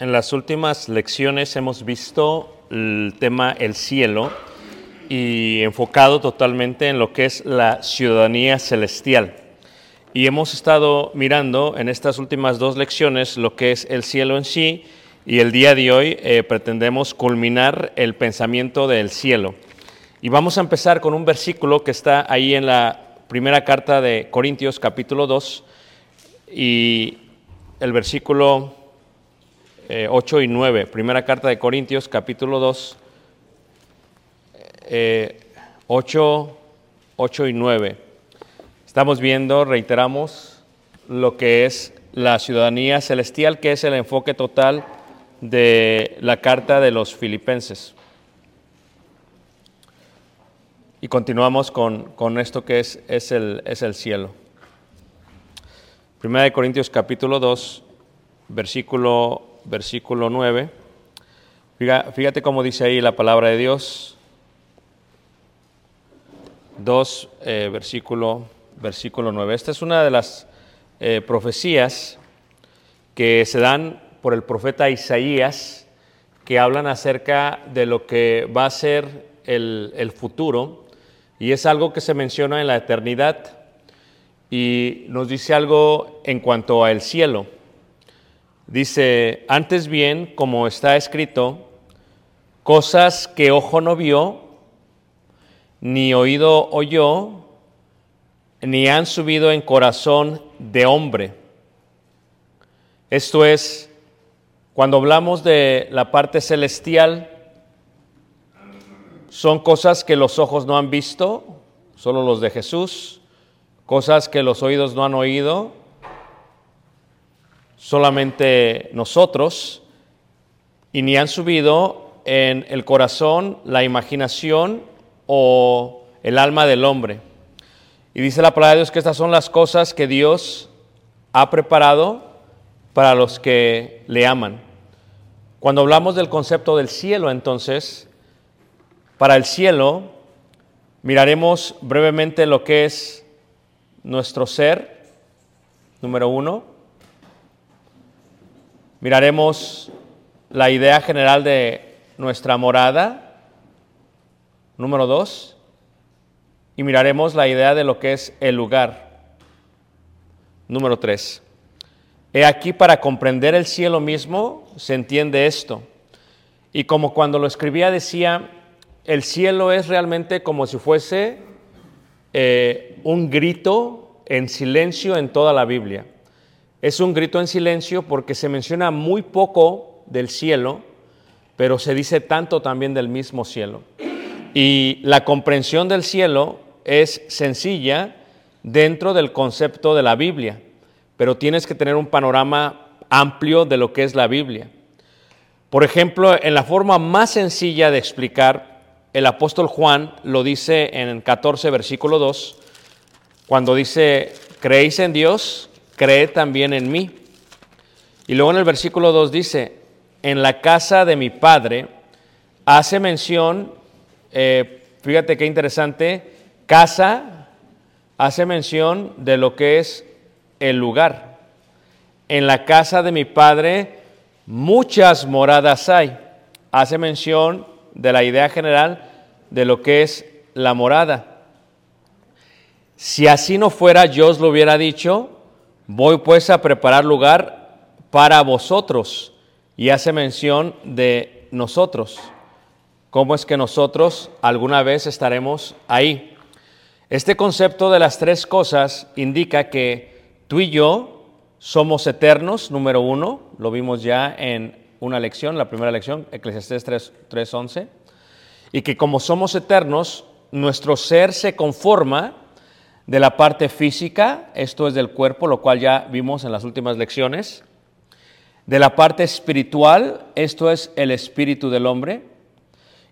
en las últimas lecciones hemos visto el tema el cielo y enfocado totalmente en lo que es la ciudadanía celestial. Y hemos estado mirando en estas últimas dos lecciones lo que es el cielo en sí y el día de hoy eh, pretendemos culminar el pensamiento del cielo. Y vamos a empezar con un versículo que está ahí en la primera carta de Corintios capítulo 2 y el versículo eh, 8 y 9. Primera carta de Corintios capítulo 2, eh, 8, 8 y 9. Estamos viendo, reiteramos, lo que es la ciudadanía celestial, que es el enfoque total de la carta de los filipenses. Y continuamos con, esto que es, es, el, es el cielo. Primera de Corintios capítulo 2, versículo, versículo 9. Fíjate, cómo dice ahí la palabra de Dios. 2, eh, versículo, versículo 9. Esta es una de las eh, profecías que se dan por el profeta Isaías, que hablan acerca de lo que va a ser el, el futuro, y es algo que se menciona en la eternidad, y nos dice algo en cuanto al cielo. Dice, antes bien, como está escrito, cosas que ojo no vio, ni oído oyó, ni han subido en corazón de hombre. Esto es, cuando hablamos de la parte celestial, son cosas que los ojos no han visto, solo los de Jesús, cosas que los oídos no han oído, solamente nosotros y ni han subido en el corazón, la imaginación o el alma del hombre. Y dice la palabra de Dios que estas son las cosas que Dios ha preparado para los que le aman. Cuando hablamos del concepto del cielo, entonces, para el cielo, miraremos brevemente lo que es nuestro ser, número uno. Miraremos la idea general de nuestra morada, número dos. Y miraremos la idea de lo que es el lugar, número tres. He aquí para comprender el cielo mismo se entiende esto. Y como cuando lo escribía decía, el cielo es realmente como si fuese eh, un grito en silencio en toda la Biblia. Es un grito en silencio porque se menciona muy poco del cielo, pero se dice tanto también del mismo cielo. Y la comprensión del cielo es sencilla dentro del concepto de la Biblia pero tienes que tener un panorama amplio de lo que es la Biblia. Por ejemplo, en la forma más sencilla de explicar, el apóstol Juan lo dice en 14, versículo 2, cuando dice, creéis en Dios, creed también en mí. Y luego en el versículo 2 dice, en la casa de mi padre, hace mención, eh, fíjate qué interesante, casa, hace mención de lo que es el lugar. En la casa de mi padre muchas moradas hay. Hace mención de la idea general de lo que es la morada. Si así no fuera, yo os lo hubiera dicho, voy pues a preparar lugar para vosotros. Y hace mención de nosotros. ¿Cómo es que nosotros alguna vez estaremos ahí? Este concepto de las tres cosas indica que Tú y yo somos eternos, número uno, lo vimos ya en una lección, la primera lección, Eclesiastés 3.11, y que como somos eternos, nuestro ser se conforma de la parte física, esto es del cuerpo, lo cual ya vimos en las últimas lecciones, de la parte espiritual, esto es el espíritu del hombre,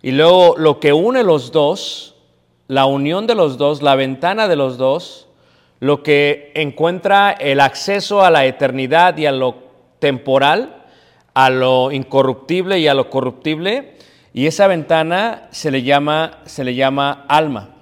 y luego lo que une los dos, la unión de los dos, la ventana de los dos, lo que encuentra el acceso a la eternidad y a lo temporal, a lo incorruptible y a lo corruptible, y esa ventana se le llama, se le llama alma.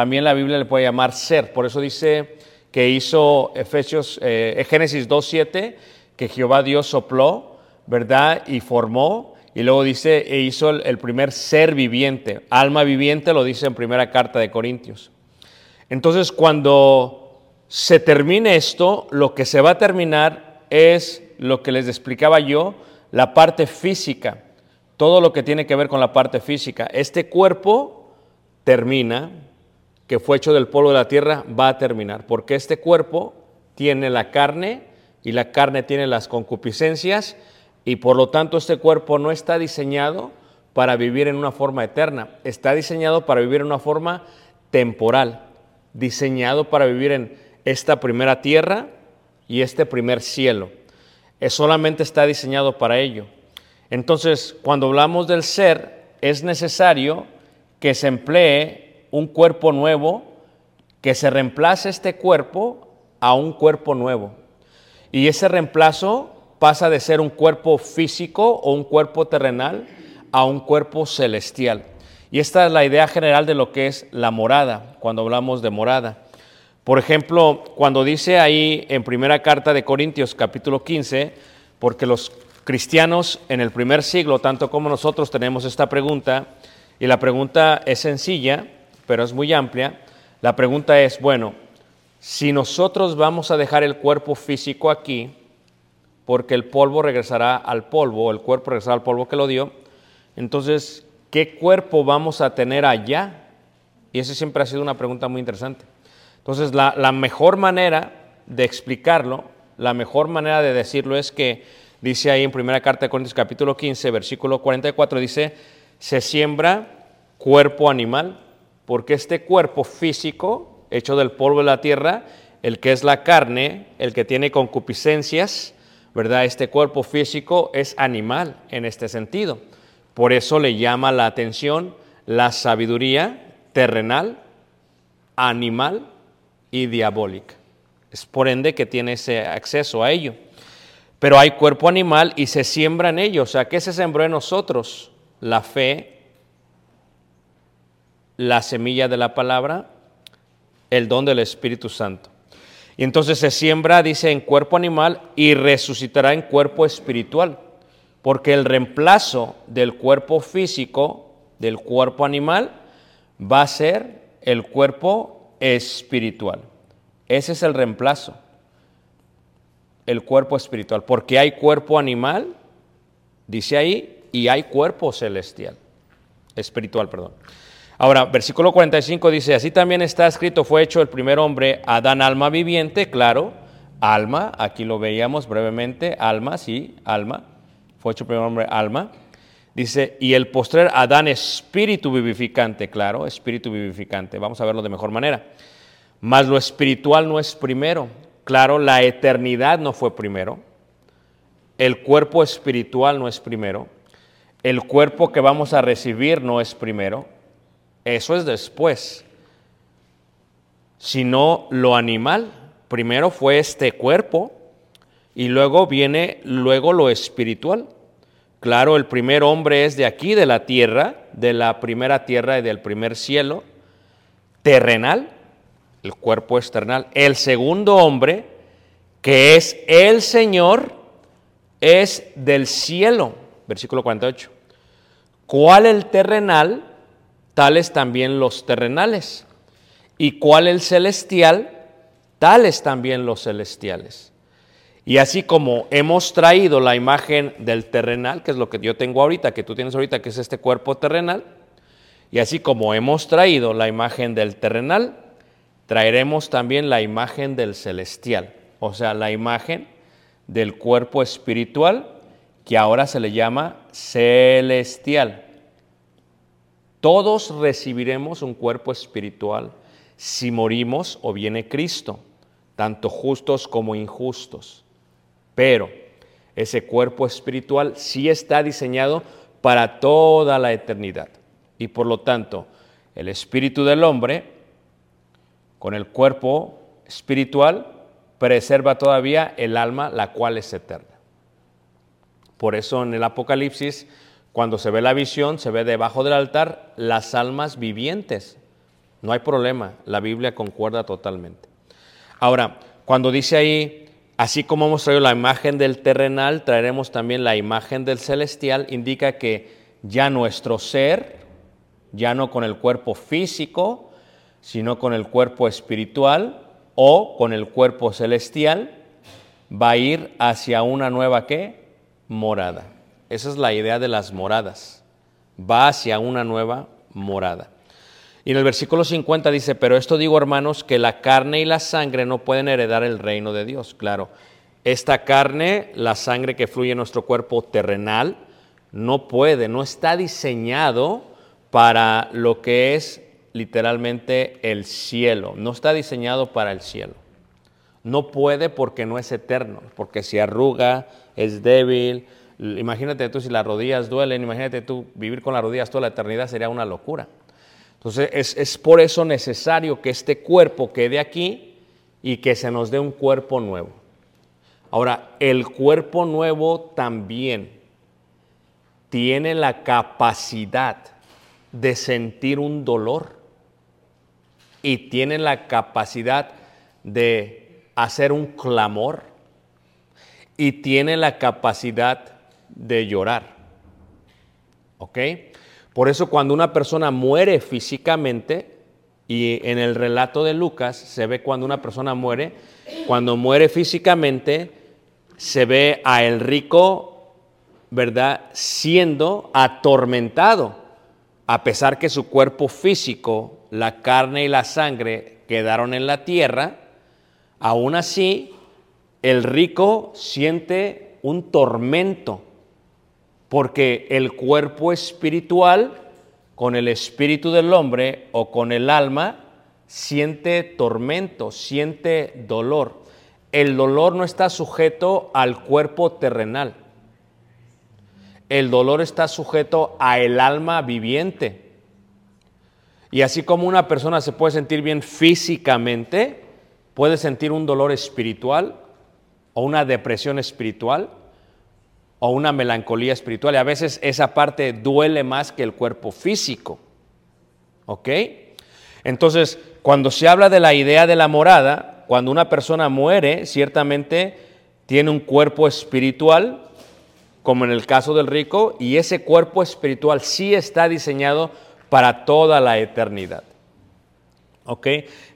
También la Biblia le puede llamar ser, por eso dice que hizo Efesios, eh, Génesis 2.7, que Jehová Dios sopló, ¿verdad? Y formó, y luego dice, e hizo el primer ser viviente, alma viviente, lo dice en primera carta de Corintios. Entonces, cuando se termine esto, lo que se va a terminar es lo que les explicaba yo, la parte física, todo lo que tiene que ver con la parte física. Este cuerpo termina, que fue hecho del polvo de la tierra, va a terminar, porque este cuerpo tiene la carne y la carne tiene las concupiscencias y por lo tanto este cuerpo no está diseñado para vivir en una forma eterna, está diseñado para vivir en una forma temporal diseñado para vivir en esta primera tierra y este primer cielo. Es solamente está diseñado para ello. Entonces, cuando hablamos del ser, es necesario que se emplee un cuerpo nuevo, que se reemplace este cuerpo a un cuerpo nuevo. Y ese reemplazo pasa de ser un cuerpo físico o un cuerpo terrenal a un cuerpo celestial. Y esta es la idea general de lo que es la morada, cuando hablamos de morada. Por ejemplo, cuando dice ahí en primera carta de Corintios capítulo 15, porque los cristianos en el primer siglo, tanto como nosotros, tenemos esta pregunta, y la pregunta es sencilla, pero es muy amplia. La pregunta es, bueno, si nosotros vamos a dejar el cuerpo físico aquí, porque el polvo regresará al polvo, el cuerpo regresará al polvo que lo dio, entonces, ¿qué cuerpo vamos a tener allá? Y esa siempre ha sido una pregunta muy interesante. Entonces, la, mejor manera de explicarlo, la mejor manera de decirlo es que dice ahí en primera carta de Corintios capítulo 15, versículo 44, dice, se siembra cuerpo animal, porque este cuerpo físico, hecho del polvo de la tierra, el que es la carne, el que tiene concupiscencias, ¿verdad? Este cuerpo físico es animal en este sentido. Por eso le llama la atención la sabiduría terrenal, animal y diabólica. Es por ende que tiene ese acceso a ello. Pero hay cuerpo animal y se siembra en ello. O sea, ¿qué se sembró en nosotros? La fe, la semilla de la palabra, el don del Espíritu Santo. Y entonces se siembra, dice, en cuerpo animal y resucitará en cuerpo espiritual. Porque el reemplazo del cuerpo físico, del cuerpo animal, va a ser el cuerpo espiritual. Ese es el reemplazo, el cuerpo espiritual. Porque hay cuerpo animal, dice ahí, y hay cuerpo celestial, espiritual, perdón. Ahora, versículo 45 dice, así también está escrito, fue hecho el primer hombre, Adán alma viviente, claro, alma, aquí lo veíamos brevemente, alma, sí, alma, fue hecho el primer hombre, alma. Dice, y el postrer Adán espíritu vivificante, claro, espíritu vivificante, vamos a verlo de mejor manera. Mas lo espiritual no es primero, claro, la eternidad no fue primero, el cuerpo espiritual no es primero, el cuerpo que vamos a recibir no es primero, eso es después. Sino lo animal. Primero fue este cuerpo y luego viene luego lo espiritual. Claro, el primer hombre es de aquí, de la tierra, de la primera tierra y del primer cielo, terrenal, el cuerpo es terrenal. El segundo hombre, que es el Señor, es del cielo, versículo 48. ¿Cuál el terrenal? Tales también los terrenales. ¿Y cuál el celestial? Tales también los celestiales. Y así como hemos traído la imagen del terrenal, que es lo que yo tengo ahorita, que tú tienes ahorita, que es este cuerpo terrenal, y así como hemos traído la imagen del terrenal, traeremos también la imagen del celestial, o sea, la imagen del cuerpo espiritual, que ahora se le llama celestial. Todos recibiremos un cuerpo espiritual si morimos o viene Cristo, tanto justos como injustos. Pero ese cuerpo espiritual sí está diseñado para toda la eternidad. Y por lo tanto, el espíritu del hombre, con el cuerpo espiritual, preserva todavía el alma, la cual es eterna. Por eso en el Apocalipsis cuando se ve la visión, se ve debajo del altar las almas vivientes. No hay problema, la Biblia concuerda totalmente. Ahora, cuando dice ahí, así como hemos traído la imagen del terrenal, traeremos también la imagen del celestial, indica que ya nuestro ser, ya no con el cuerpo físico, sino con el cuerpo espiritual o con el cuerpo celestial, va a ir hacia una nueva ¿qué? morada. Esa es la idea de las moradas. Va hacia una nueva morada. Y en el versículo 50 dice, pero esto digo hermanos, que la carne y la sangre no pueden heredar el reino de Dios. Claro, esta carne, la sangre que fluye en nuestro cuerpo terrenal, no puede, no está diseñado para lo que es literalmente el cielo, no está diseñado para el cielo. No puede porque no es eterno, porque se arruga, es débil, Imagínate tú si las rodillas duelen, imagínate tú vivir con las rodillas toda la eternidad sería una locura. Entonces es, es por eso necesario que este cuerpo quede aquí y que se nos dé un cuerpo nuevo. Ahora, el cuerpo nuevo también tiene la capacidad de sentir un dolor y tiene la capacidad de hacer un clamor y tiene la capacidad de llorar. ¿Ok? Por eso cuando una persona muere físicamente, y en el relato de Lucas se ve cuando una persona muere, cuando muere físicamente, se ve a el rico, ¿verdad?, siendo atormentado, a pesar que su cuerpo físico, la carne y la sangre quedaron en la tierra, aún así el rico siente un tormento porque el cuerpo espiritual con el espíritu del hombre o con el alma siente tormento, siente dolor. El dolor no está sujeto al cuerpo terrenal. El dolor está sujeto a el alma viviente. Y así como una persona se puede sentir bien físicamente, puede sentir un dolor espiritual o una depresión espiritual o una melancolía espiritual. Y a veces esa parte duele más que el cuerpo físico. ¿Ok? Entonces, cuando se habla de la idea de la morada, cuando una persona muere, ciertamente tiene un cuerpo espiritual, como en el caso del rico, y ese cuerpo espiritual sí está diseñado para toda la eternidad. ¿Ok?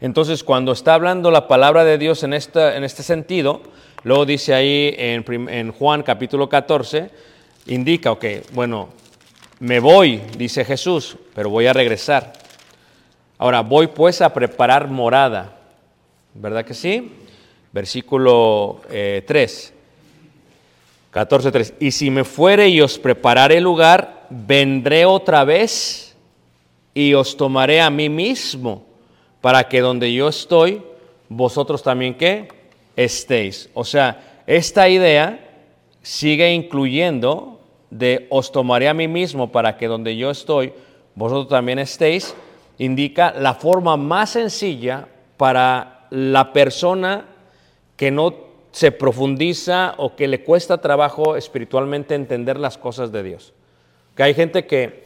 Entonces, cuando está hablando la palabra de Dios en, en este sentido, luego dice ahí en Juan capítulo 14, indica, ok, bueno, me voy, dice Jesús, pero voy a regresar. Ahora, voy pues a preparar morada, ¿verdad que sí? Versículo eh, 3. 14.3. Y si me fuere y os prepararé lugar, vendré otra vez y os tomaré a mí mismo, para que donde yo estoy, vosotros también que estéis. O sea, esta idea sigue incluyendo de os tomaré a mí mismo para que donde yo estoy, vosotros también estéis, indica la forma más sencilla para la persona que no se profundiza o que le cuesta trabajo espiritualmente entender las cosas de Dios. Que hay gente que,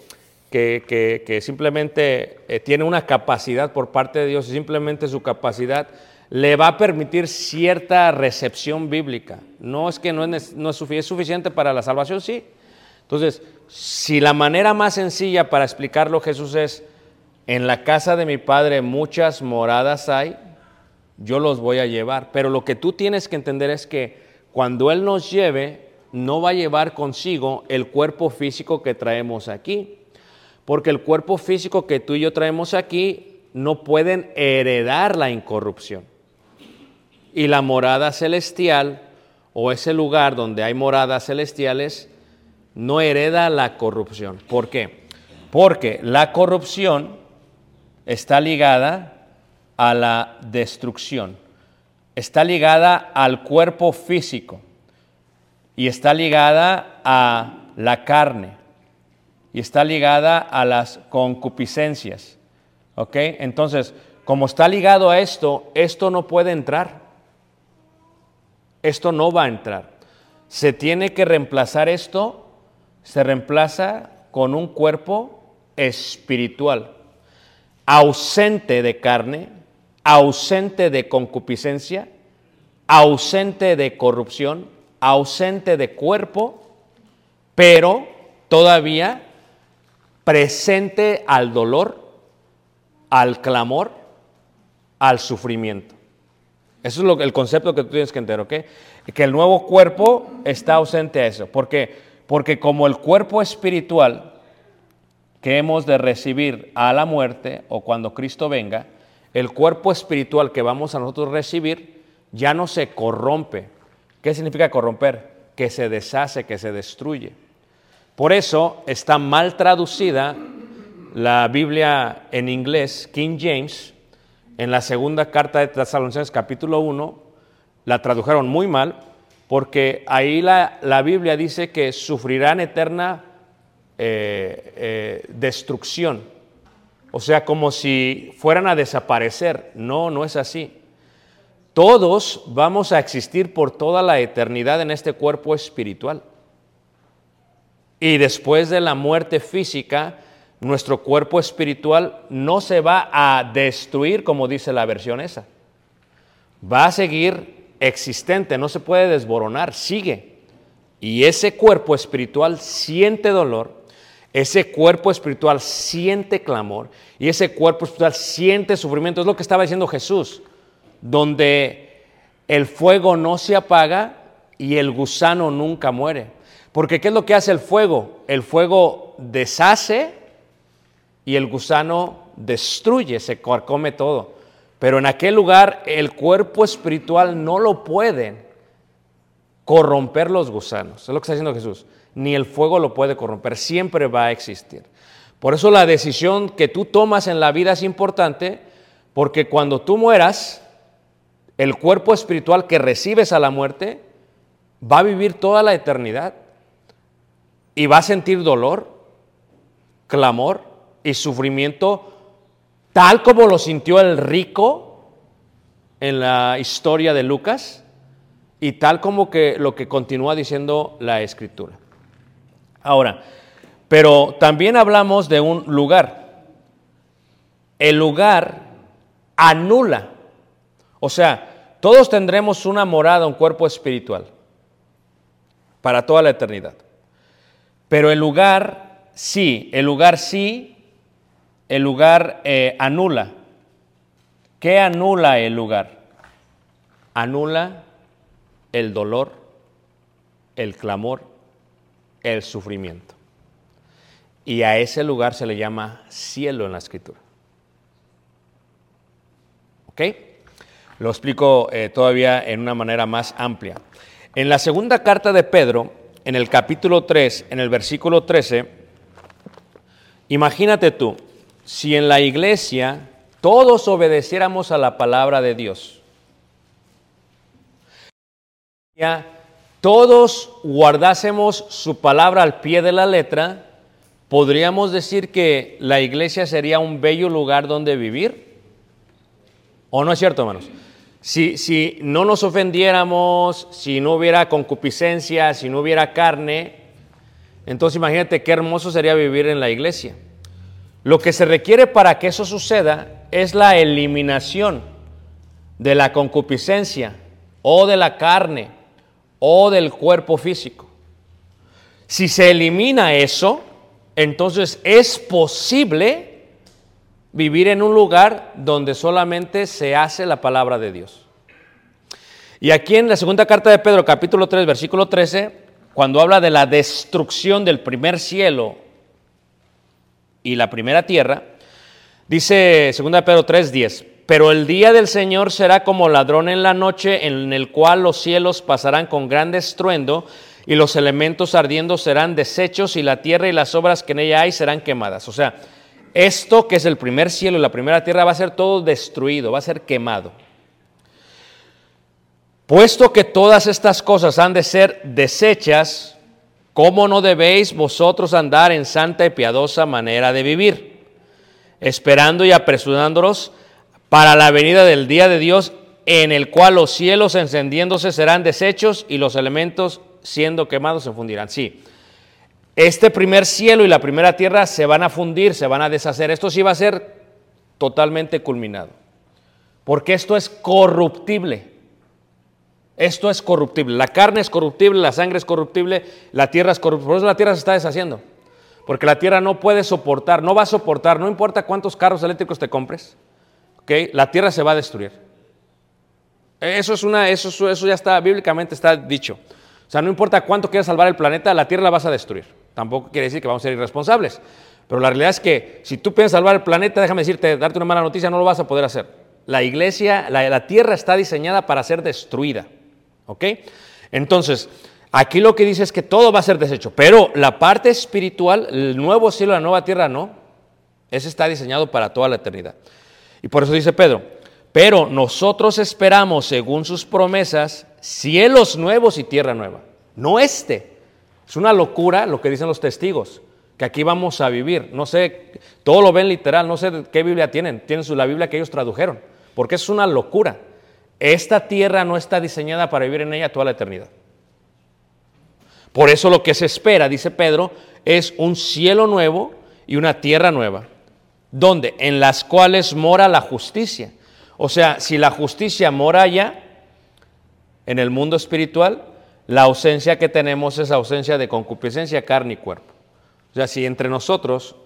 que, simplemente eh, tiene una capacidad por parte de Dios y simplemente su capacidad le va a permitir cierta recepción bíblica. No es que no es, es suficiente para la salvación, sí. Entonces, si la manera más sencilla para explicarlo Jesús es, en la casa de mi Padre muchas moradas hay, yo los voy a llevar. Pero lo que tú tienes que entender es que cuando Él nos lleve, no va a llevar consigo el cuerpo físico que traemos aquí. Porque el cuerpo físico que tú y yo traemos aquí no pueden heredar la incorrupción. Y la morada celestial o ese lugar donde hay moradas celestiales no hereda la corrupción. ¿Por qué? Porque la corrupción está ligada a la destrucción, está ligada al cuerpo físico y está ligada a la carne y está ligada a las concupiscencias. ¿Ok? Entonces, como está ligado a esto, esto no puede entrar. Esto no va a entrar. Se tiene que reemplazar esto, se reemplaza con un cuerpo espiritual, ausente de carne, ausente de concupiscencia, ausente de corrupción, ausente de cuerpo, pero todavía presente al dolor, al clamor, al sufrimiento. Eso es lo, el concepto que tú tienes que entender, ¿ok? Que el nuevo cuerpo está ausente a eso. ¿Por qué? Porque como el cuerpo espiritual que hemos de recibir a la muerte o cuando Cristo venga, el cuerpo espiritual que vamos a nosotros recibir ya no se corrompe. ¿Qué significa corromper? Que se deshace, que se destruye. Por eso está mal traducida la Biblia en inglés, King James, en la segunda carta de Tesalonicenses capítulo 1, la tradujeron muy mal, porque ahí la, la Biblia dice que sufrirán eterna eh, eh, destrucción. O sea, como si fueran a desaparecer. No, no es así. Todos vamos a existir por toda la eternidad en este cuerpo espiritual. Y después de la muerte física, nuestro cuerpo espiritual no se va a destruir como dice la versión esa. Va a seguir existente, no se puede desboronar, sigue. Y ese cuerpo espiritual siente dolor, ese cuerpo espiritual siente clamor y ese cuerpo espiritual siente sufrimiento. Es lo que estaba diciendo Jesús, donde el fuego no se apaga y el gusano nunca muere. Porque ¿qué es lo que hace el fuego? El fuego deshace y el gusano destruye, se come todo. Pero en aquel lugar el cuerpo espiritual no lo pueden corromper los gusanos. Es lo que está diciendo Jesús. Ni el fuego lo puede corromper, siempre va a existir. Por eso la decisión que tú tomas en la vida es importante, Porque cuando tú mueras, el cuerpo espiritual que recibes a la muerte va a vivir toda la eternidad y va a sentir dolor, clamor y sufrimiento tal como lo sintió el rico en la historia de Lucas y tal como que lo que continúa diciendo la escritura. Ahora, pero también hablamos de un lugar. El lugar anula. O sea, todos tendremos una morada, un cuerpo espiritual para toda la eternidad. Pero el lugar sí, el lugar sí, el lugar eh, anula. ¿Qué anula el lugar? Anula el dolor, el clamor, el sufrimiento. Y a ese lugar se le llama cielo en la escritura. ¿Ok? Lo explico eh, todavía en una manera más amplia. En la segunda carta de Pedro, en el capítulo 3, en el versículo 13, imagínate tú, si en la iglesia todos obedeciéramos a la palabra de Dios, todos guardásemos su palabra al pie de la letra, podríamos decir que la iglesia sería un bello lugar donde vivir. ¿O no es cierto, hermanos? Si, si no nos ofendiéramos, si no hubiera concupiscencia, si no hubiera carne, entonces imagínate qué hermoso sería vivir en la iglesia. Lo que se requiere para que eso suceda es la eliminación de la concupiscencia o de la carne o del cuerpo físico. Si se elimina eso, entonces es posible vivir en un lugar donde solamente se hace la palabra de Dios. Y aquí en la segunda carta de Pedro, capítulo 3, versículo 13, cuando habla de la destrucción del primer cielo y la primera tierra, dice 2 Pedro 3, 10, pero el día del Señor será como ladrón en la noche, en el cual los cielos pasarán con gran estruendo y los elementos ardiendo serán deshechos y la tierra y las obras que en ella hay serán quemadas. O sea, esto que es el primer cielo y la primera tierra va a ser todo destruido, va a ser quemado. Puesto que todas estas cosas han de ser desechas, ¿cómo no debéis vosotros andar en santa y piadosa manera de vivir? Esperando y apresurándolos para la venida del día de Dios, en el cual los cielos encendiéndose serán deshechos y los elementos siendo quemados se fundirán. Sí, este primer cielo y la primera tierra se van a fundir, se van a deshacer. Esto sí va a ser totalmente culminado. Porque esto es corruptible. Esto es corruptible. La carne es corruptible, la sangre es corruptible, la tierra es corruptible. Por eso la tierra se está deshaciendo. Porque la tierra no puede soportar, no va a soportar, no importa cuántos carros eléctricos te compres, la tierra se va a destruir. Eso, es una, eso, eso ya está, bíblicamente está dicho. O sea, no importa cuánto quieras salvar el planeta, la tierra la vas a destruir. Tampoco quiere decir que vamos a ser irresponsables. Pero la realidad es que si tú piensas salvar el planeta, déjame decirte, darte una mala noticia, no lo vas a poder hacer. La iglesia, la, tierra está diseñada para ser destruida. ¿Ok? Entonces, aquí lo que dice es que todo va a ser deshecho. Pero la parte espiritual, el nuevo cielo, la nueva tierra, no. Ese está diseñado para toda la eternidad. Y por eso dice Pedro, pero nosotros esperamos, según sus promesas, cielos nuevos y tierra nueva. No este, es una locura lo que dicen los testigos, que aquí vamos a vivir. No sé, todo lo ven literal, no sé qué Biblia tienen. Tienen la Biblia que ellos tradujeron, porque es una locura. Esta tierra no está diseñada para vivir en ella toda la eternidad. Por eso lo que se espera, dice Pedro, es un cielo nuevo y una tierra nueva, donde en las cuales mora la justicia. O sea, si la justicia mora allá en el mundo espiritual, la ausencia que tenemos es ausencia de concupiscencia, carne y cuerpo. O sea, si entre nosotros,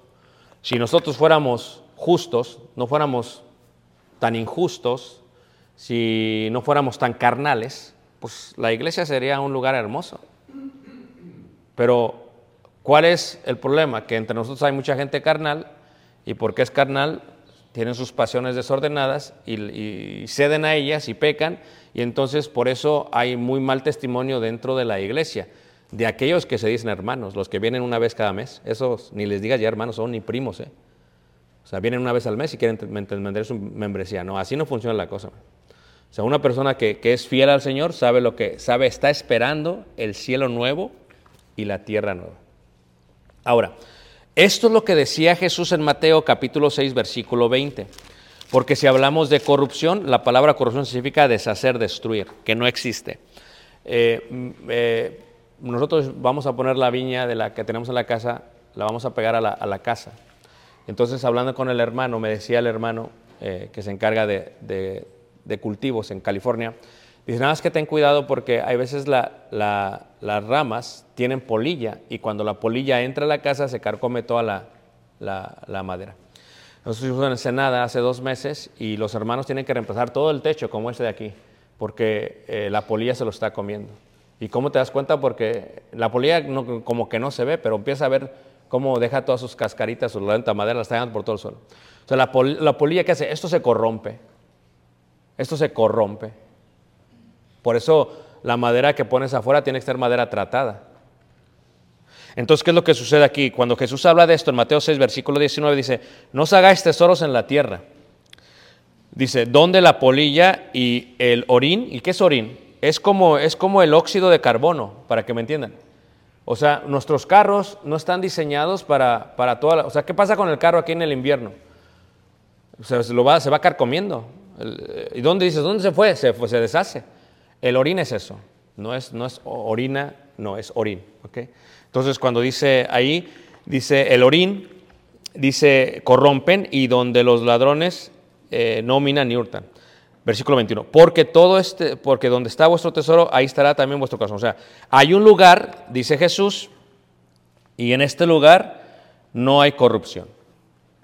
si nosotros fuéramos justos, no fuéramos tan injustos, si no fuéramos tan carnales, pues la iglesia sería un lugar hermoso. Pero, ¿cuál es el problema? Que entre nosotros hay mucha gente carnal, y porque es carnal, tienen sus pasiones desordenadas y, ceden a ellas y pecan, y entonces por eso hay muy mal testimonio dentro de la iglesia, de aquellos que se dicen hermanos, los que vienen una vez cada mes. Esos ni les digas ya hermanos, son ni primos. ¿eh? O sea, vienen una vez al mes y quieren mantener su membresía. No, así no funciona la cosa. O sea, una persona que, que es fiel al Señor sabe lo que sabe, está esperando el cielo nuevo y la tierra nueva. Ahora, esto es lo que decía Jesús en Mateo capítulo 6, versículo 20. Porque si hablamos de corrupción, la palabra corrupción significa deshacer, destruir, que no existe. Eh, mm, eh, nosotros vamos a poner la viña de la que tenemos en la casa, la vamos a pegar a la, casa. Entonces, hablando con el hermano, me decía el hermano eh, que se encarga de, cultivos en California, dice, nada más que ten cuidado porque hay veces las ramas tienen polilla y cuando la polilla entra a la casa se carcome toda la, madera. Nosotros estuvimos en Ensenada hace dos meses y los hermanos tienen que reemplazar todo el techo como este de aquí, porque la polilla se lo está comiendo. ¿Y cómo te das cuenta? Porque la polilla como que no se ve, pero empieza a ver cómo deja todas sus cascaritas, su lenta madera, las está por todo el suelo. O sea, la, polilla que hace, esto se corrompe. Esto se corrompe. Por eso la madera que pones afuera tiene que ser madera tratada. Entonces, ¿qué es lo que sucede aquí? Cuando Jesús habla de esto en Mateo 6, versículo 19, dice, no os hagáis tesoros en la tierra. Dice, donde la polilla y el orín, ¿y qué es orín? es como, es como el óxido de carbono, para que me entiendan. O sea, nuestros carros no están diseñados para, para toda la... O sea, ¿qué pasa con el carro aquí en el invierno? se, lo va, se va carcomiendo. ¿Y dónde dices? ¿Dónde se fue? Se, se deshace. El orín es eso. No es, no es orina, no, es orín. ¿okay? Entonces, cuando dice ahí, dice el orín, dice corrompen y donde los ladrones eh, no minan ni hurtan. Versículo 21. Porque todo este, porque donde está vuestro tesoro, ahí estará también vuestro corazón. O sea, hay un lugar, dice Jesús, y en este lugar no hay corrupción.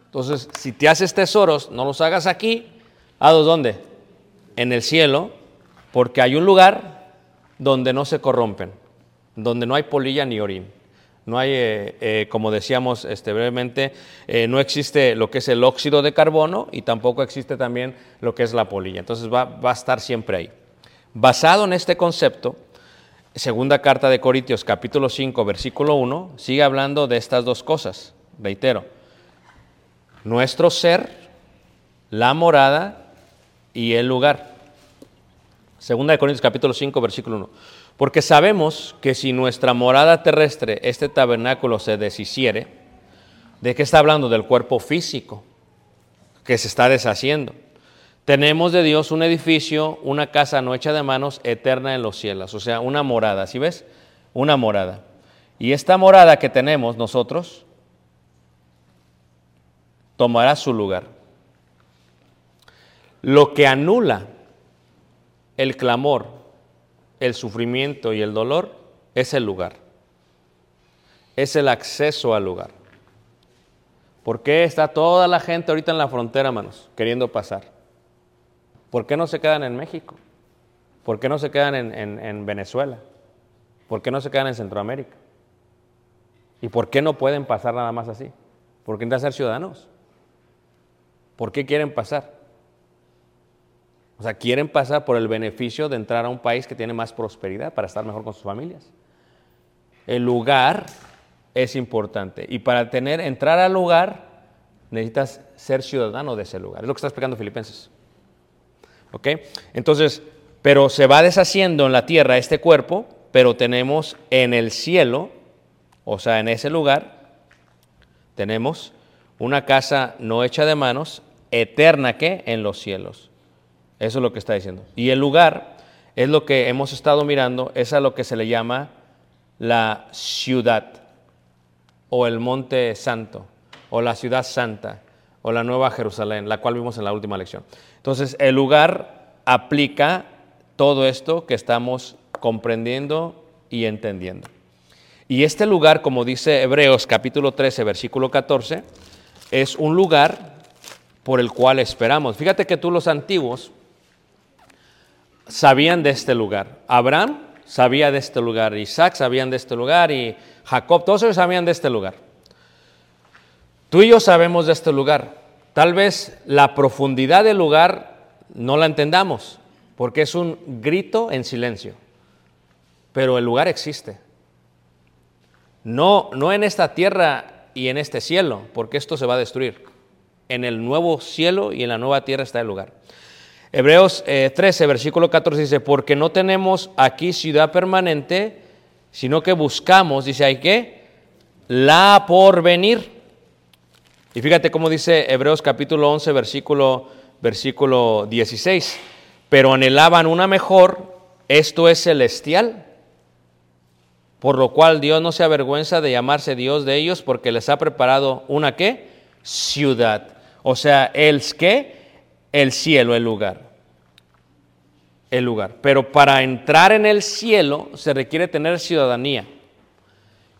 Entonces, si te haces tesoros, no los hagas aquí. ¿A dónde? En el cielo, porque hay un lugar donde no se corrompen, donde no hay polilla ni orín. No hay, eh, eh, como decíamos este, brevemente, eh, no existe lo que es el óxido de carbono y tampoco existe también lo que es la polilla. Entonces va, va a estar siempre ahí. Basado en este concepto, segunda carta de Corintios capítulo 5 versículo 1 sigue hablando de estas dos cosas. Reitero, nuestro ser, la morada y el lugar. Segunda de Corintios capítulo 5 versículo 1. Porque sabemos que si nuestra morada terrestre, este tabernáculo, se deshiciere, ¿de qué está hablando? Del cuerpo físico que se está deshaciendo. Tenemos de Dios un edificio, una casa no hecha de manos, eterna en los cielos, o sea, una morada, ¿sí ves? Una morada. Y esta morada que tenemos nosotros tomará su lugar. Lo que anula el clamor el sufrimiento y el dolor es el lugar. Es el acceso al lugar. ¿Por qué está toda la gente ahorita en la frontera, manos, queriendo pasar? ¿Por qué no se quedan en México? ¿Por qué no se quedan en, Venezuela? ¿Por qué no se quedan en Centroamérica? ¿Y por qué no pueden pasar nada más así? ¿Por qué no ser ciudadanos? ¿Por qué quieren pasar? O sea, quieren pasar por el beneficio de entrar a un país que tiene más prosperidad para estar mejor con sus familias. El lugar es importante y para tener entrar al lugar necesitas ser ciudadano de ese lugar. Es lo que está explicando Filipenses. ¿Ok? Entonces, pero se va deshaciendo en la tierra este cuerpo, pero tenemos en el cielo, o sea, en ese lugar, tenemos una casa no hecha de manos, eterna que en los cielos. Eso es lo que está diciendo. Y el lugar es lo que hemos estado mirando, es a lo que se le llama la ciudad o el monte santo o la ciudad santa o la nueva Jerusalén, la cual vimos en la última lección. Entonces, el lugar aplica todo esto que estamos comprendiendo y entendiendo. Y este lugar, como dice Hebreos capítulo 13, versículo 14, es un lugar por el cual esperamos. Fíjate que tú los antiguos sabían de este lugar. Abraham sabía de este lugar, Isaac sabían de este lugar y Jacob, todos ellos sabían de este lugar. Tú y yo sabemos de este lugar. Tal vez la profundidad del lugar no la entendamos, porque es un grito en silencio. Pero el lugar existe. No, no en esta tierra y en este cielo, porque esto se va a destruir. En el nuevo cielo y en la nueva tierra está el lugar. Hebreos eh, 13, versículo 14 dice, porque no tenemos aquí ciudad permanente, sino que buscamos, dice, ¿hay qué? La porvenir. Y fíjate cómo dice Hebreos capítulo 11, versículo, versículo 16, pero anhelaban una mejor, esto es celestial, por lo cual Dios no se avergüenza de llamarse Dios de ellos, porque les ha preparado una qué? Ciudad. O sea, el qué? El cielo, el lugar. El lugar. Pero para entrar en el cielo se requiere tener ciudadanía.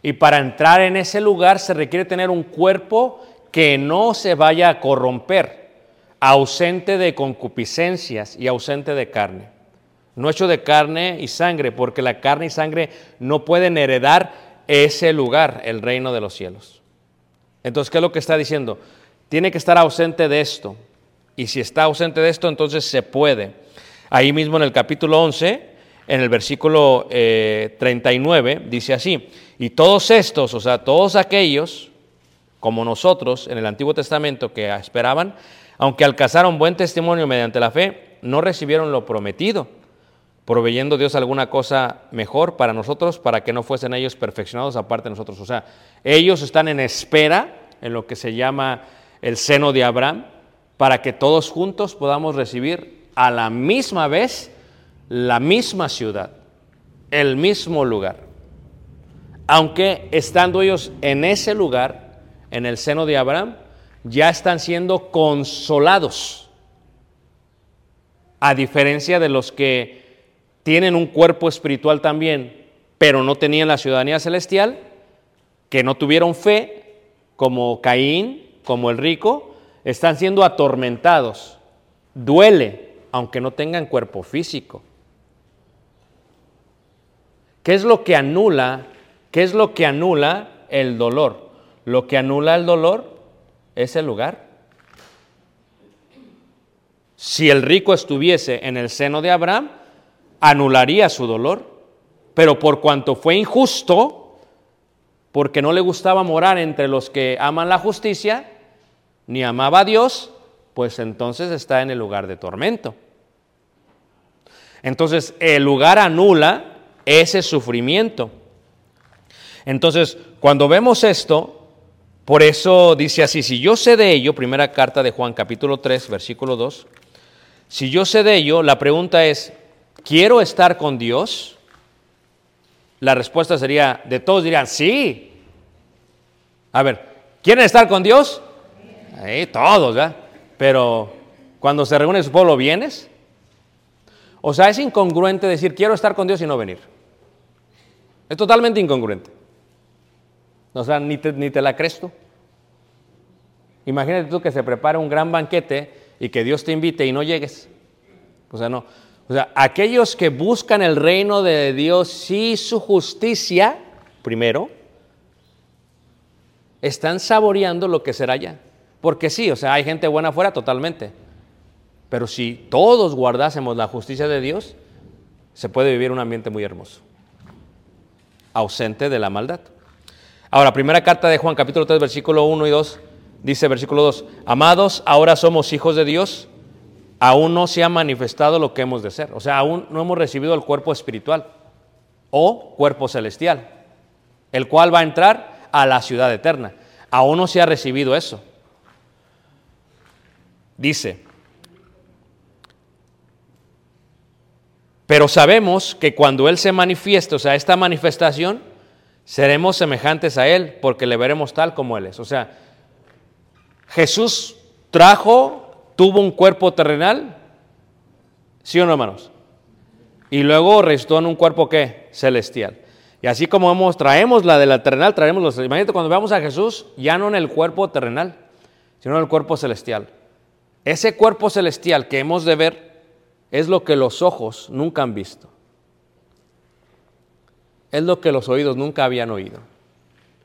Y para entrar en ese lugar se requiere tener un cuerpo que no se vaya a corromper, ausente de concupiscencias y ausente de carne. No hecho de carne y sangre, porque la carne y sangre no pueden heredar ese lugar, el reino de los cielos. Entonces, ¿qué es lo que está diciendo? Tiene que estar ausente de esto. Y si está ausente de esto, entonces se puede. Ahí mismo en el capítulo 11, en el versículo eh, 39, dice así, y todos estos, o sea, todos aquellos, como nosotros en el Antiguo Testamento que esperaban, aunque alcanzaron buen testimonio mediante la fe, no recibieron lo prometido, proveyendo Dios alguna cosa mejor para nosotros, para que no fuesen ellos perfeccionados aparte de nosotros. O sea, ellos están en espera, en lo que se llama el seno de Abraham, para que todos juntos podamos recibir a la misma vez la misma ciudad, el mismo lugar. Aunque estando ellos en ese lugar, en el seno de Abraham, ya están siendo consolados. A diferencia de los que tienen un cuerpo espiritual también, pero no tenían la ciudadanía celestial, que no tuvieron fe, como Caín, como el rico, están siendo atormentados. Duele, aunque no tengan cuerpo físico. ¿Qué es lo que anula? ¿Qué es lo que anula el dolor? Lo que anula el dolor es el lugar. Si el rico estuviese en el seno de Abraham, anularía su dolor, pero por cuanto fue injusto, porque no le gustaba morar entre los que aman la justicia, ni amaba a Dios, pues entonces está en el lugar de tormento. Entonces el lugar anula ese sufrimiento. Entonces, cuando vemos esto, por eso dice así, si yo sé de ello, primera carta de Juan capítulo 3, versículo 2, si yo sé de ello, la pregunta es, ¿quiero estar con Dios? La respuesta sería, de todos dirían, sí. A ver, ¿quieren estar con Dios? Todos, ¿verdad? Pero cuando se reúne su pueblo, ¿vienes? O sea, es incongruente decir, quiero estar con Dios y no venir. Es totalmente incongruente. O sea, ni te, ni te la crees tú. Imagínate tú que se prepara un gran banquete y que Dios te invite y no llegues. O sea, no. O sea, aquellos que buscan el reino de Dios y su justicia, primero, están saboreando lo que será ya. Porque sí, o sea, hay gente buena afuera totalmente. Pero si todos guardásemos la justicia de Dios, se puede vivir un ambiente muy hermoso, ausente de la maldad. Ahora, primera carta de Juan, capítulo 3, versículo 1 y 2, dice versículo 2, amados, ahora somos hijos de Dios, aún no se ha manifestado lo que hemos de ser. O sea, aún no hemos recibido el cuerpo espiritual o cuerpo celestial, el cual va a entrar a la ciudad eterna. Aún no se ha recibido eso. Dice, pero sabemos que cuando Él se manifieste, o sea, esta manifestación, seremos semejantes a Él porque le veremos tal como Él es. O sea, Jesús trajo, tuvo un cuerpo terrenal, ¿sí o no, hermanos? Y luego restó en un cuerpo ¿qué? Celestial. Y así como traemos la de la terrenal, traemos los... Imagínate cuando veamos a Jesús, ya no en el cuerpo terrenal, sino en el cuerpo celestial. Ese cuerpo celestial que hemos de ver es lo que los ojos nunca han visto. Es lo que los oídos nunca habían oído.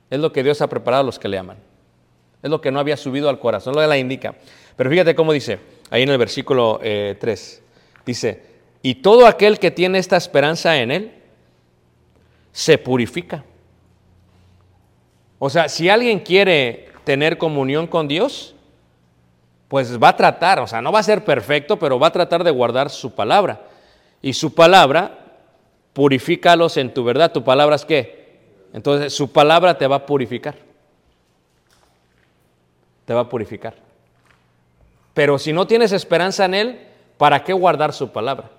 Es lo que Dios ha preparado a los que le aman. Es lo que no había subido al corazón, lo que la indica. Pero fíjate cómo dice, ahí en el versículo 3, dice, y todo aquel que tiene esta esperanza en Él, se purifica. O sea, si alguien quiere tener comunión con Dios, pues va a tratar, o sea, no va a ser perfecto, pero va a tratar de guardar su palabra. Y su palabra, purifícalos en tu verdad. ¿Tu palabra es qué? Entonces, su palabra te va a purificar. Te va a purificar. Pero si no tienes esperanza en Él, ¿para qué guardar su palabra?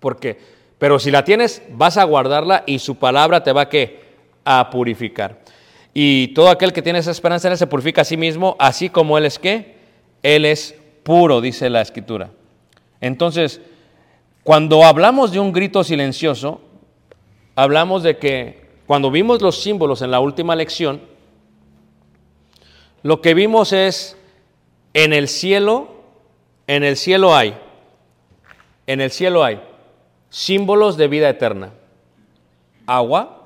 Porque, pero si la tienes, vas a guardarla y su palabra te va a qué? A purificar. Y todo aquel que tiene esa esperanza en Él se purifica a sí mismo, así como Él es qué? Él es puro, dice la Escritura. Entonces, cuando hablamos de un grito silencioso, hablamos de que cuando vimos los símbolos en la última lección, lo que vimos es en el cielo, en el cielo hay, en el cielo hay símbolos de vida eterna. Agua,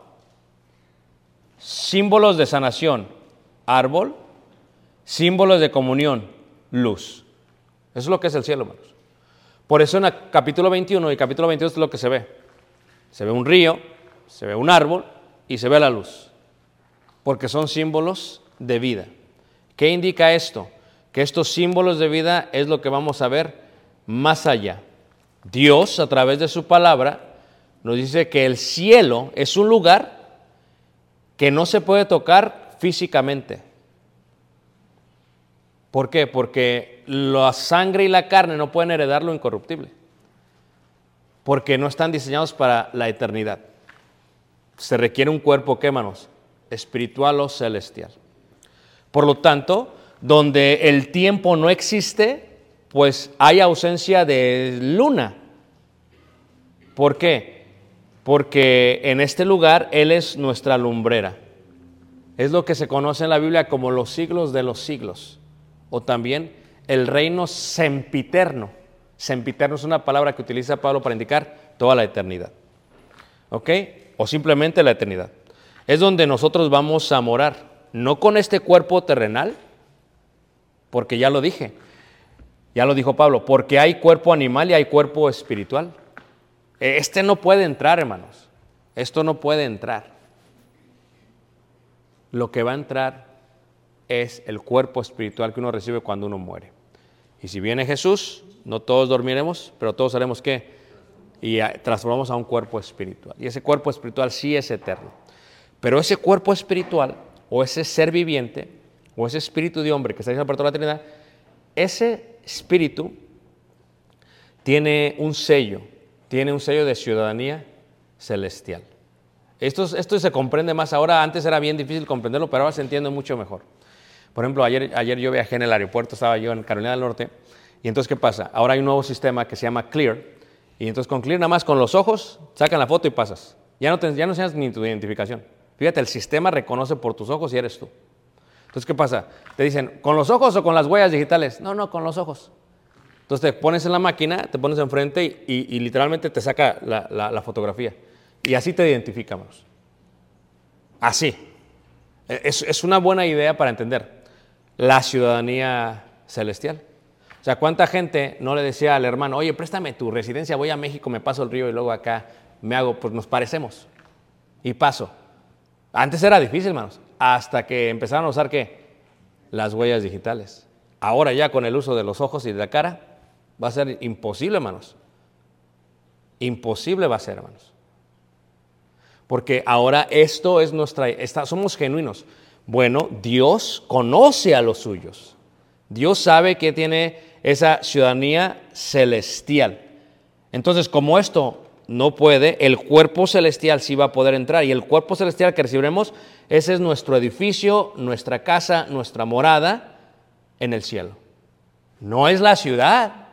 símbolos de sanación, árbol, símbolos de comunión, luz. Eso es lo que es el cielo, hermanos. Por eso en el capítulo 21 y capítulo 22 es lo que se ve. Se ve un río, se ve un árbol y se ve la luz. Porque son símbolos de vida. ¿Qué indica esto? Que estos símbolos de vida es lo que vamos a ver más allá. Dios, a través de su palabra, nos dice que el cielo es un lugar que no se puede tocar físicamente. ¿Por qué? Porque la sangre y la carne no pueden heredar lo incorruptible. Porque no están diseñados para la eternidad. Se requiere un cuerpo, ¿qué manos? Espiritual o celestial. Por lo tanto, donde el tiempo no existe, pues hay ausencia de luna. ¿Por qué? Porque en este lugar Él es nuestra lumbrera. Es lo que se conoce en la Biblia como los siglos de los siglos. O también el reino sempiterno. Sempiterno es una palabra que utiliza Pablo para indicar toda la eternidad. ¿Ok? O simplemente la eternidad. Es donde nosotros vamos a morar. No con este cuerpo terrenal, porque ya lo dije. Ya lo dijo Pablo, porque hay cuerpo animal y hay cuerpo espiritual. Este no puede entrar, hermanos. Esto no puede entrar. Lo que va a entrar es el cuerpo espiritual que uno recibe cuando uno muere. Y si viene Jesús, no todos dormiremos, pero todos haremos qué? Y transformamos a un cuerpo espiritual. Y ese cuerpo espiritual sí es eterno. Pero ese cuerpo espiritual, o ese ser viviente, o ese espíritu de hombre que está diciendo por toda la Trinidad, ese espíritu tiene un sello, tiene un sello de ciudadanía celestial. Esto, esto se comprende más ahora, antes era bien difícil comprenderlo, pero ahora se entiende mucho mejor. Por ejemplo, ayer, ayer yo viajé en el aeropuerto, estaba yo en Carolina del Norte, y entonces, ¿qué pasa? Ahora hay un nuevo sistema que se llama Clear, y entonces con Clear nada más con los ojos, sacan la foto y pasas. Ya no, te, ya no seas ni tu identificación. Fíjate, el sistema reconoce por tus ojos y eres tú. Entonces, ¿qué pasa? Te dicen, ¿con los ojos o con las huellas digitales? No, no, con los ojos. Entonces te pones en la máquina, te pones enfrente y, y, y literalmente te saca la, la, la, fotografía. Y así te identificamos. Así. Es, es una buena idea para entender la ciudadanía celestial. O sea, ¿cuánta gente no le decía al hermano, oye, préstame tu residencia, voy a México, me paso el río y luego acá me hago, pues nos parecemos y paso? Antes era difícil, hermanos, hasta que empezaron a usar qué? Las huellas digitales. Ahora ya con el uso de los ojos y de la cara va a ser imposible, hermanos. Imposible va a ser, hermanos. Porque ahora esto es nuestra, está, somos genuinos. Bueno, Dios conoce a los suyos. Dios sabe que tiene esa ciudadanía celestial. Entonces, como esto no puede, el cuerpo celestial sí va a poder entrar. Y el cuerpo celestial que recibiremos, ese es nuestro edificio, nuestra casa, nuestra morada en el cielo. No es la ciudad,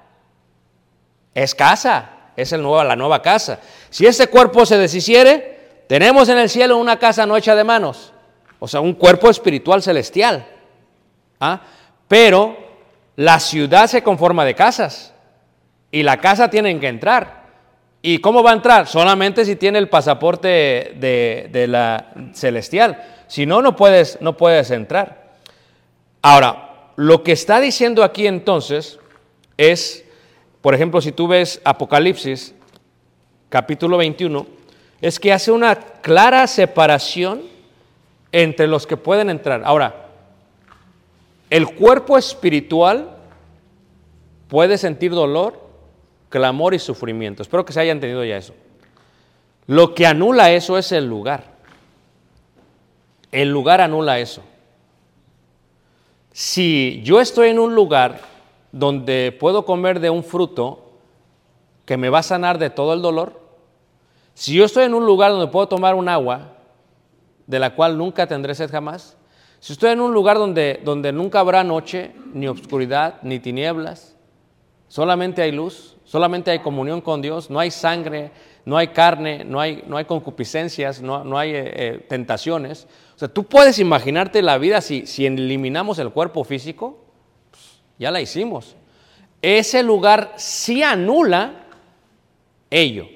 es casa, es el nuevo, la nueva casa. Si ese cuerpo se deshiciere, tenemos en el cielo una casa no hecha de manos, o sea, un cuerpo espiritual celestial. ¿Ah? Pero la ciudad se conforma de casas y la casa tienen que entrar. ¿Y cómo va a entrar? Solamente si tiene el pasaporte de, de la celestial. Si no, no puedes, no puedes entrar. Ahora, lo que está diciendo aquí entonces es, por ejemplo, si tú ves Apocalipsis, capítulo 21, es que hace una clara separación entre los que pueden entrar. Ahora, el cuerpo espiritual puede sentir dolor, clamor y sufrimiento. Espero que se haya entendido ya eso. Lo que anula eso es el lugar. El lugar anula eso. Si yo estoy en un lugar donde puedo comer de un fruto que me va a sanar de todo el dolor, si yo estoy en un lugar donde puedo tomar un agua de la cual nunca tendré sed jamás, si estoy en un lugar donde, donde nunca habrá noche, ni oscuridad, ni tinieblas, solamente hay luz, solamente hay comunión con Dios, no hay sangre, no hay carne, no hay, no hay concupiscencias, no, no hay eh, eh, tentaciones. O sea, tú puedes imaginarte la vida si, si eliminamos el cuerpo físico, ya la hicimos. Ese lugar sí anula ello.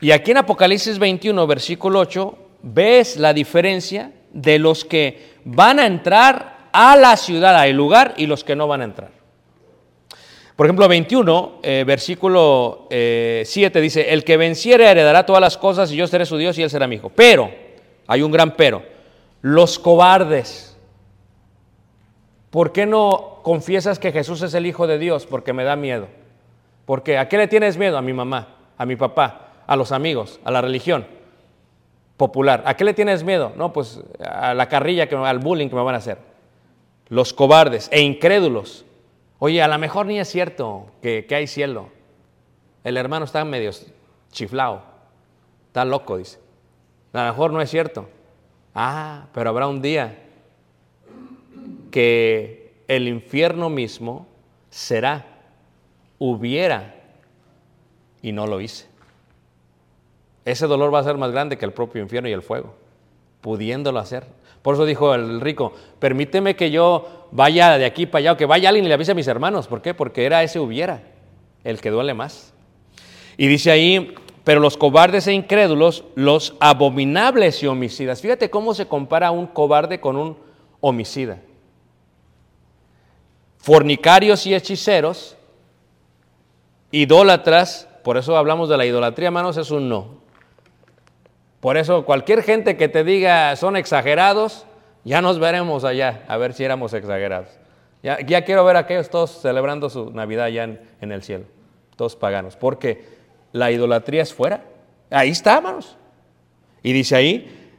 Y aquí en Apocalipsis 21, versículo 8, ves la diferencia de los que van a entrar a la ciudad, al lugar, y los que no van a entrar. Por ejemplo, 21, eh, versículo eh, 7 dice, el que venciere heredará todas las cosas y yo seré su Dios y él será mi hijo. Pero, hay un gran pero, los cobardes. ¿Por qué no confiesas que Jesús es el Hijo de Dios? Porque me da miedo. Porque ¿a qué le tienes miedo? A mi mamá, a mi papá, a los amigos, a la religión popular. ¿A qué le tienes miedo? No, pues a la carrilla, que, al bullying que me van a hacer. Los cobardes e incrédulos. Oye, a lo mejor ni es cierto que, que hay cielo. El hermano está medio chiflado, está loco, dice. A lo mejor no es cierto. Ah, pero habrá un día que el infierno mismo será, hubiera, y no lo hice. Ese dolor va a ser más grande que el propio infierno y el fuego, pudiéndolo hacer. Por eso dijo el rico, permíteme que yo vaya de aquí para allá, o que vaya alguien y le avise a mis hermanos. ¿Por qué? Porque era ese hubiera, el que duele más. Y dice ahí, pero los cobardes e incrédulos, los abominables y homicidas. Fíjate cómo se compara un cobarde con un homicida. Fornicarios y hechiceros, idólatras, por eso hablamos de la idolatría, hermanos, es un no. Por eso cualquier gente que te diga son exagerados, ya nos veremos allá, a ver si éramos exagerados. Ya, ya quiero ver a aquellos todos celebrando su Navidad allá en, el cielo, todos paganos, porque la idolatría es fuera. Ahí está, hermanos. Y dice ahí,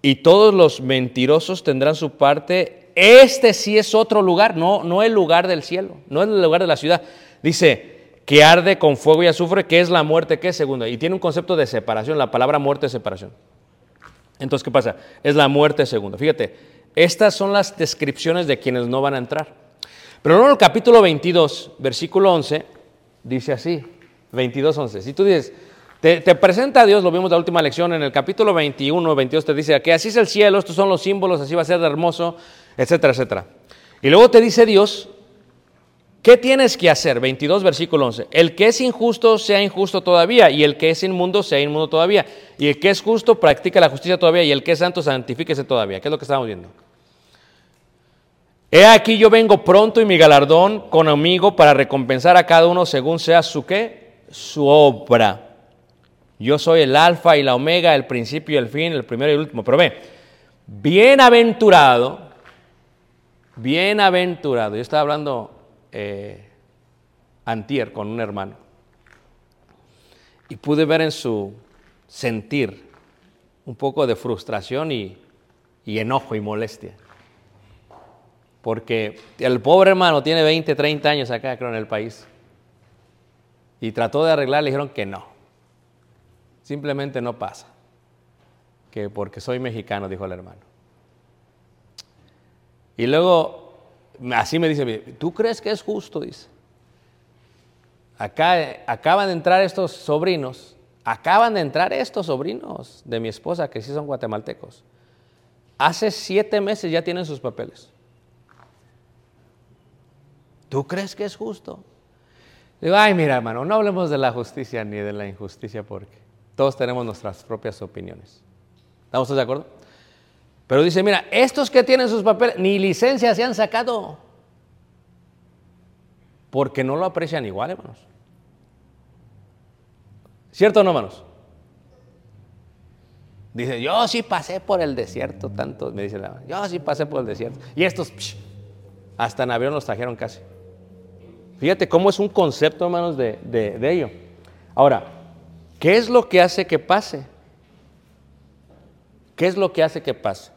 y todos los mentirosos tendrán su parte. Este sí es otro lugar, no, no el lugar del cielo, no es el lugar de la ciudad. Dice, que arde con fuego y azufre, que es la muerte, que es segunda. Y tiene un concepto de separación, la palabra muerte es separación. Entonces, ¿qué pasa? Es la muerte segunda. Fíjate, estas son las descripciones de quienes no van a entrar. Pero luego en el capítulo 22, versículo 11, dice así, 22, 11. Si tú dices, te, presenta a Dios, lo vimos la última lección, en el capítulo 21, 22 te dice que así es el cielo, estos son los símbolos, así va a ser de hermoso, etcétera, etcétera. Y luego te dice Dios, ¿Qué tienes que hacer? 22, versículo 11. El que es injusto sea injusto todavía, y el que es inmundo sea inmundo todavía. Y el que es justo practique la justicia todavía, y el que es santo santifíquese todavía. ¿Qué es lo que estamos viendo? He aquí yo vengo pronto y mi galardón conmigo para recompensar a cada uno según sea su qué, su obra. Yo soy el alfa y la omega, el principio y el fin, el primero y el último. Pero ve, bienaventurado, bienaventurado. Yo estaba hablando eh, antier con un hermano. Y pude ver en su sentir un poco de frustración y, y enojo y molestia. Porque el pobre hermano tiene 20, 30 años acá, creo, en el país. Y trató de arreglar, le dijeron que no. Simplemente no pasa. Que porque soy mexicano, dijo el hermano. Y luego así me dice, ¿tú crees que es justo? Dice. Acá acaban de entrar estos sobrinos, acaban de entrar estos sobrinos de mi esposa, que sí son guatemaltecos. Hace siete meses ya tienen sus papeles. ¿Tú crees que es justo? Digo, ay, mira, hermano, no hablemos de la justicia ni de la injusticia porque todos tenemos nuestras propias opiniones. ¿Estamos todos de acuerdo? Pero dice, mira, estos que tienen sus papeles, ni licencia se han sacado. Porque no lo aprecian igual, hermanos. ¿Cierto o no, hermanos? Dice, yo sí pasé por el desierto, tanto, me dice la yo sí pasé por el desierto. Y estos, Hasta en avión los trajeron casi. Fíjate cómo es un concepto, hermanos, de, de, de ello. Ahora, ¿qué es lo que hace que pase? ¿Qué es lo que hace que pase?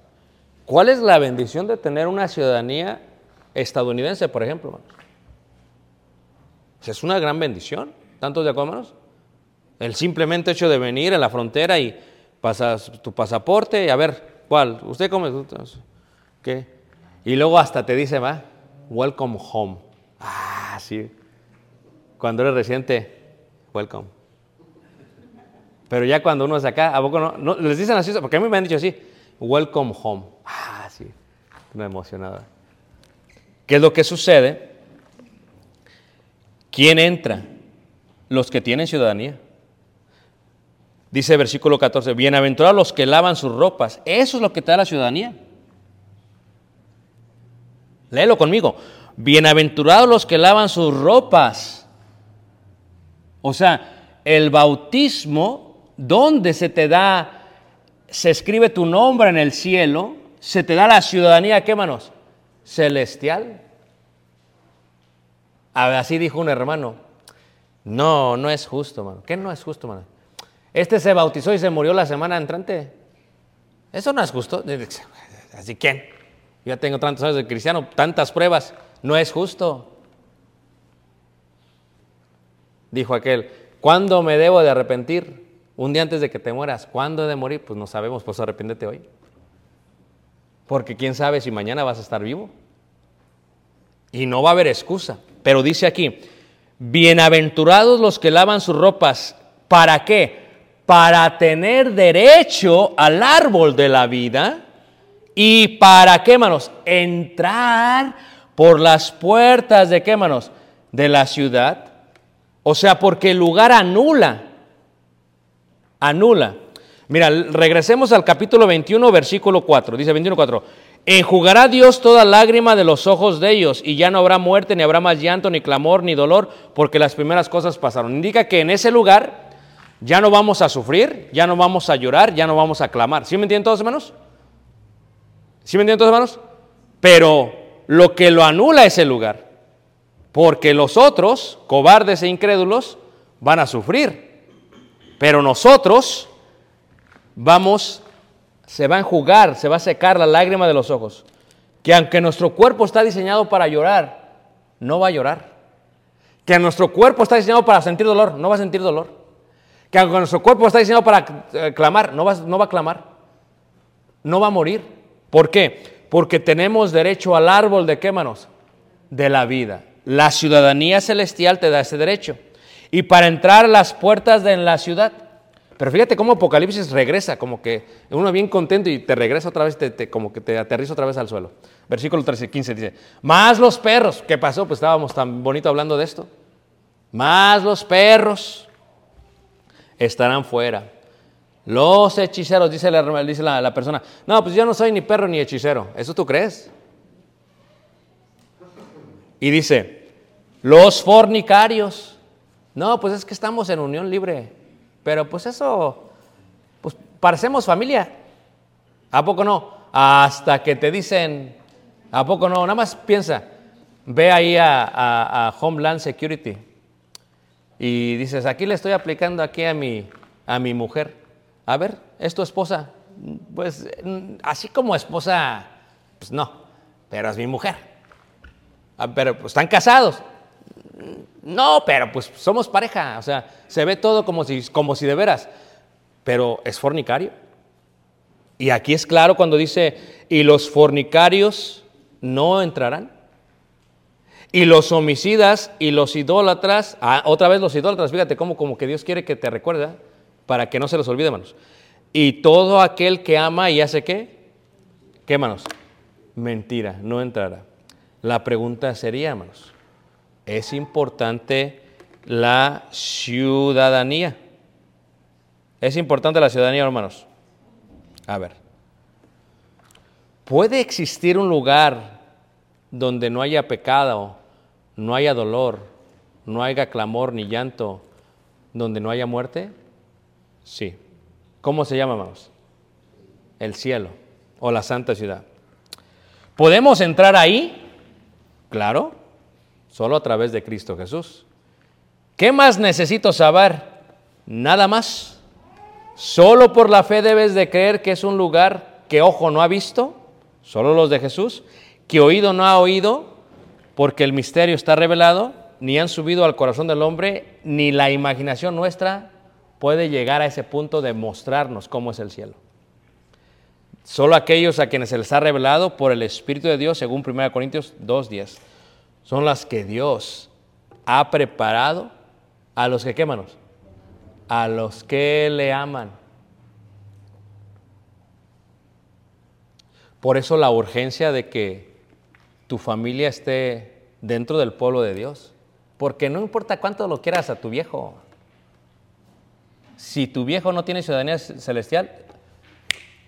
¿Cuál es la bendición de tener una ciudadanía estadounidense, por ejemplo? hermanos? Pues es una gran bendición. ¿Tantos de acuerdo, hermanos? El simplemente hecho de venir a la frontera y pasas tu pasaporte y a ver, ¿cuál? ¿Usted come? ¿Qué? Y luego hasta te dice, va, welcome home. Ah, sí. Cuando eres residente, welcome. Pero ya cuando uno es acá, ¿a poco no? no? Les dicen así, porque a mí me han dicho así, welcome home. Ah, sí, me emocionaba. ¿Qué es lo que sucede? ¿Quién entra? Los que tienen ciudadanía. Dice versículo 14, bienaventurados los que lavan sus ropas. Eso es lo que te da la ciudadanía. Léelo conmigo. Bienaventurados los que lavan sus ropas. O sea, el bautismo, donde se te da, se escribe tu nombre en el cielo, se te da la ciudadanía, ¿qué manos? Celestial. Así dijo un hermano. No, no es justo, mano. ¿Qué no es justo, mano? Este se bautizó y se murió la semana entrante. Eso no es justo. ¿Así quién? Ya tengo tantos años de cristiano, tantas pruebas. No es justo. Dijo aquel, ¿cuándo me debo de arrepentir? Un día antes de que te mueras. ¿Cuándo he de morir? Pues no sabemos, pues arrepiéntete hoy. Porque quién sabe si mañana vas a estar vivo. Y no va a haber excusa. Pero dice aquí, bienaventurados los que lavan sus ropas. ¿Para qué? Para tener derecho al árbol de la vida. ¿Y para qué, manos? Entrar por las puertas de qué, manos? De la ciudad. O sea, porque el lugar anula. Anula. Mira, regresemos al capítulo 21, versículo 4. Dice 21, 4. Enjugará Dios toda lágrima de los ojos de ellos, y ya no habrá muerte, ni habrá más llanto, ni clamor, ni dolor, porque las primeras cosas pasaron. Indica que en ese lugar ya no vamos a sufrir, ya no vamos a llorar, ya no vamos a clamar. ¿Sí me entienden todos, hermanos? ¿Sí me entienden todos, hermanos? Pero lo que lo anula es el lugar, porque los otros, cobardes e incrédulos, van a sufrir, pero nosotros vamos se va a enjugar, se va a secar la lágrima de los ojos. Que aunque nuestro cuerpo está diseñado para llorar, no va a llorar. Que nuestro cuerpo está diseñado para sentir dolor, no va a sentir dolor. Que aunque nuestro cuerpo está diseñado para eh, clamar, no va, no va a clamar. No va a morir. ¿Por qué? Porque tenemos derecho al árbol de qué manos? De la vida. La ciudadanía celestial te da ese derecho. Y para entrar a las puertas de la ciudad, pero fíjate cómo Apocalipsis regresa, como que uno bien contento y te regresa otra vez, te, te, como que te aterriza otra vez al suelo. Versículo 13, 15 dice, más los perros, ¿qué pasó? Pues estábamos tan bonito hablando de esto. Más los perros estarán fuera. Los hechiceros, dice, la, dice la, la persona, no, pues yo no soy ni perro ni hechicero. ¿Eso tú crees? Y dice, los fornicarios. No, pues es que estamos en unión libre. Pero pues eso, pues parecemos familia. ¿A poco no? Hasta que te dicen, ¿a poco no? Nada más piensa, ve ahí a, Homeland Security y dices, aquí le estoy aplicando aquí a mi, a mi mujer. A ver, ¿es tu esposa? Pues así como esposa, pues no, pero es mi mujer. Ah, pero pues están casados. No, pero pues somos pareja, o sea, se ve todo como si, como si de veras, pero es fornicario. Y aquí es claro cuando dice, y los fornicarios no entrarán. Y los homicidas y los idólatras, ah, otra vez los idólatras, fíjate cómo como que Dios quiere que te recuerde, para que no se los olvide, hermanos. Y todo aquel que ama y hace qué? ¿Qué, hermanos? Mentira, no entrará. La pregunta sería, hermanos, es importante la ciudadanía. Es importante la ciudadanía, hermanos. A ver. ¿Puede existir un lugar donde no haya pecado, no haya dolor, no haya clamor ni llanto, donde no haya muerte? Sí. ¿Cómo se llama, hermanos? El cielo o la santa ciudad. ¿Podemos entrar ahí? Claro, solo a través de Cristo Jesús. ¿Qué más necesito saber? Nada más. Solo por la fe debes de creer que es un lugar que ojo no ha visto, solo los de Jesús, que oído no ha oído, porque el misterio está revelado, ni han subido al corazón del hombre, ni la imaginación nuestra puede llegar a ese punto de mostrarnos cómo es el cielo. Solo aquellos a quienes se les ha revelado por el Espíritu de Dios, según 1 Corintios 2.10, son las que Dios ha preparado a los que, ¿qué manos? A los que le aman. Por eso la urgencia de que tu familia esté dentro del pueblo de Dios. Porque no importa cuánto lo quieras a tu viejo. Si tu viejo no tiene ciudadanía celestial,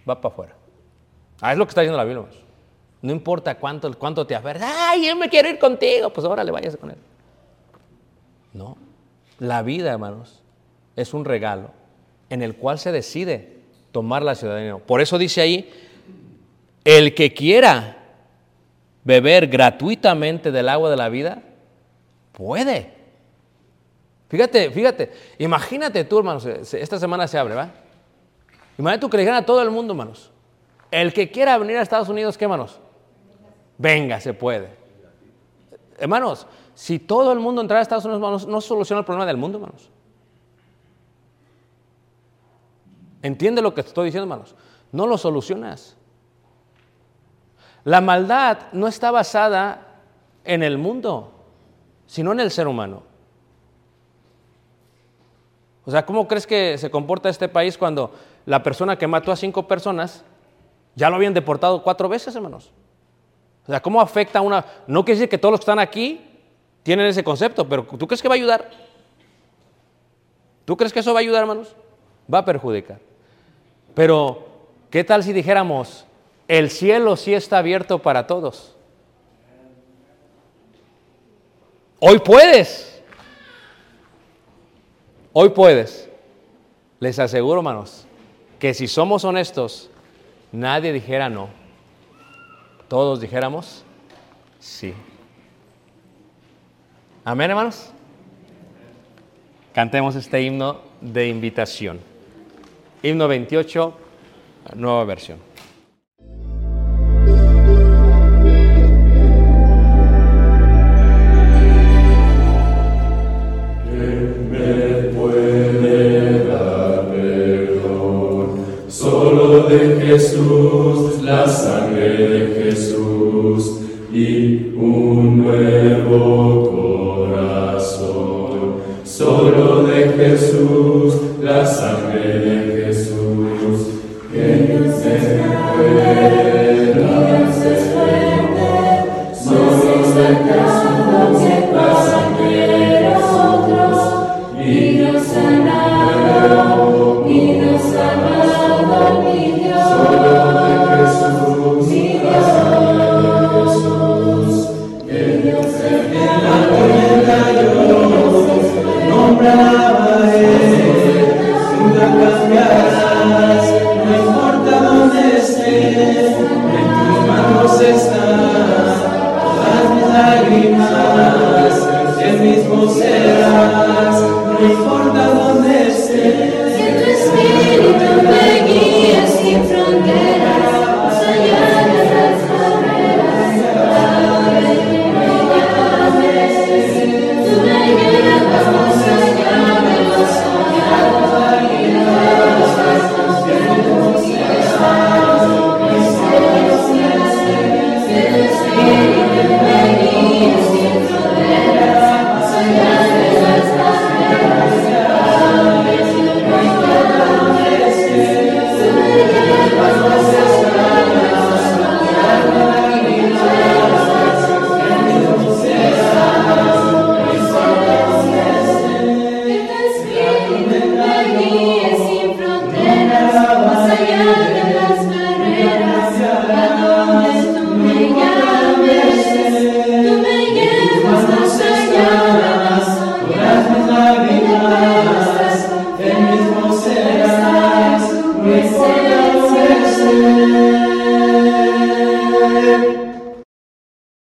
va para afuera. Ah, es lo que está diciendo la Biblia. No importa cuánto, cuánto te aferras. Ay, yo me quiero ir contigo. Pues ahora le vayas con él. No. La vida, hermanos, es un regalo en el cual se decide tomar la ciudadanía. Por eso dice ahí, el que quiera beber gratuitamente del agua de la vida, puede. Fíjate, fíjate, imagínate tú, hermanos, esta semana se abre, ¿va? Imagínate tú que le dijeran a todo el mundo, hermanos, el que quiera venir a Estados Unidos, ¿qué, hermanos? Venga, se puede. Hermanos, si todo el mundo entrara a Estados Unidos, hermanos, no soluciona el problema del mundo, hermanos. ¿Entiende lo que te estoy diciendo, hermanos? No lo solucionas. La maldad no está basada en el mundo, sino en el ser humano. O sea, ¿cómo crees que se comporta este país cuando la persona que mató a cinco personas ya lo habían deportado cuatro veces, hermanos? O sea, ¿cómo afecta a una... No quiere decir que todos los que están aquí tienen ese concepto, pero ¿tú crees que va a ayudar? ¿Tú crees que eso va a ayudar, hermanos? Va a perjudicar. Pero, ¿qué tal si dijéramos, el cielo sí está abierto para todos? Hoy puedes. Hoy puedes. Les aseguro, hermanos, que si somos honestos, nadie dijera no. Todos dijéramos sí. Amén, hermanos. Cantemos este himno de invitación. Himno 28, nueva versión.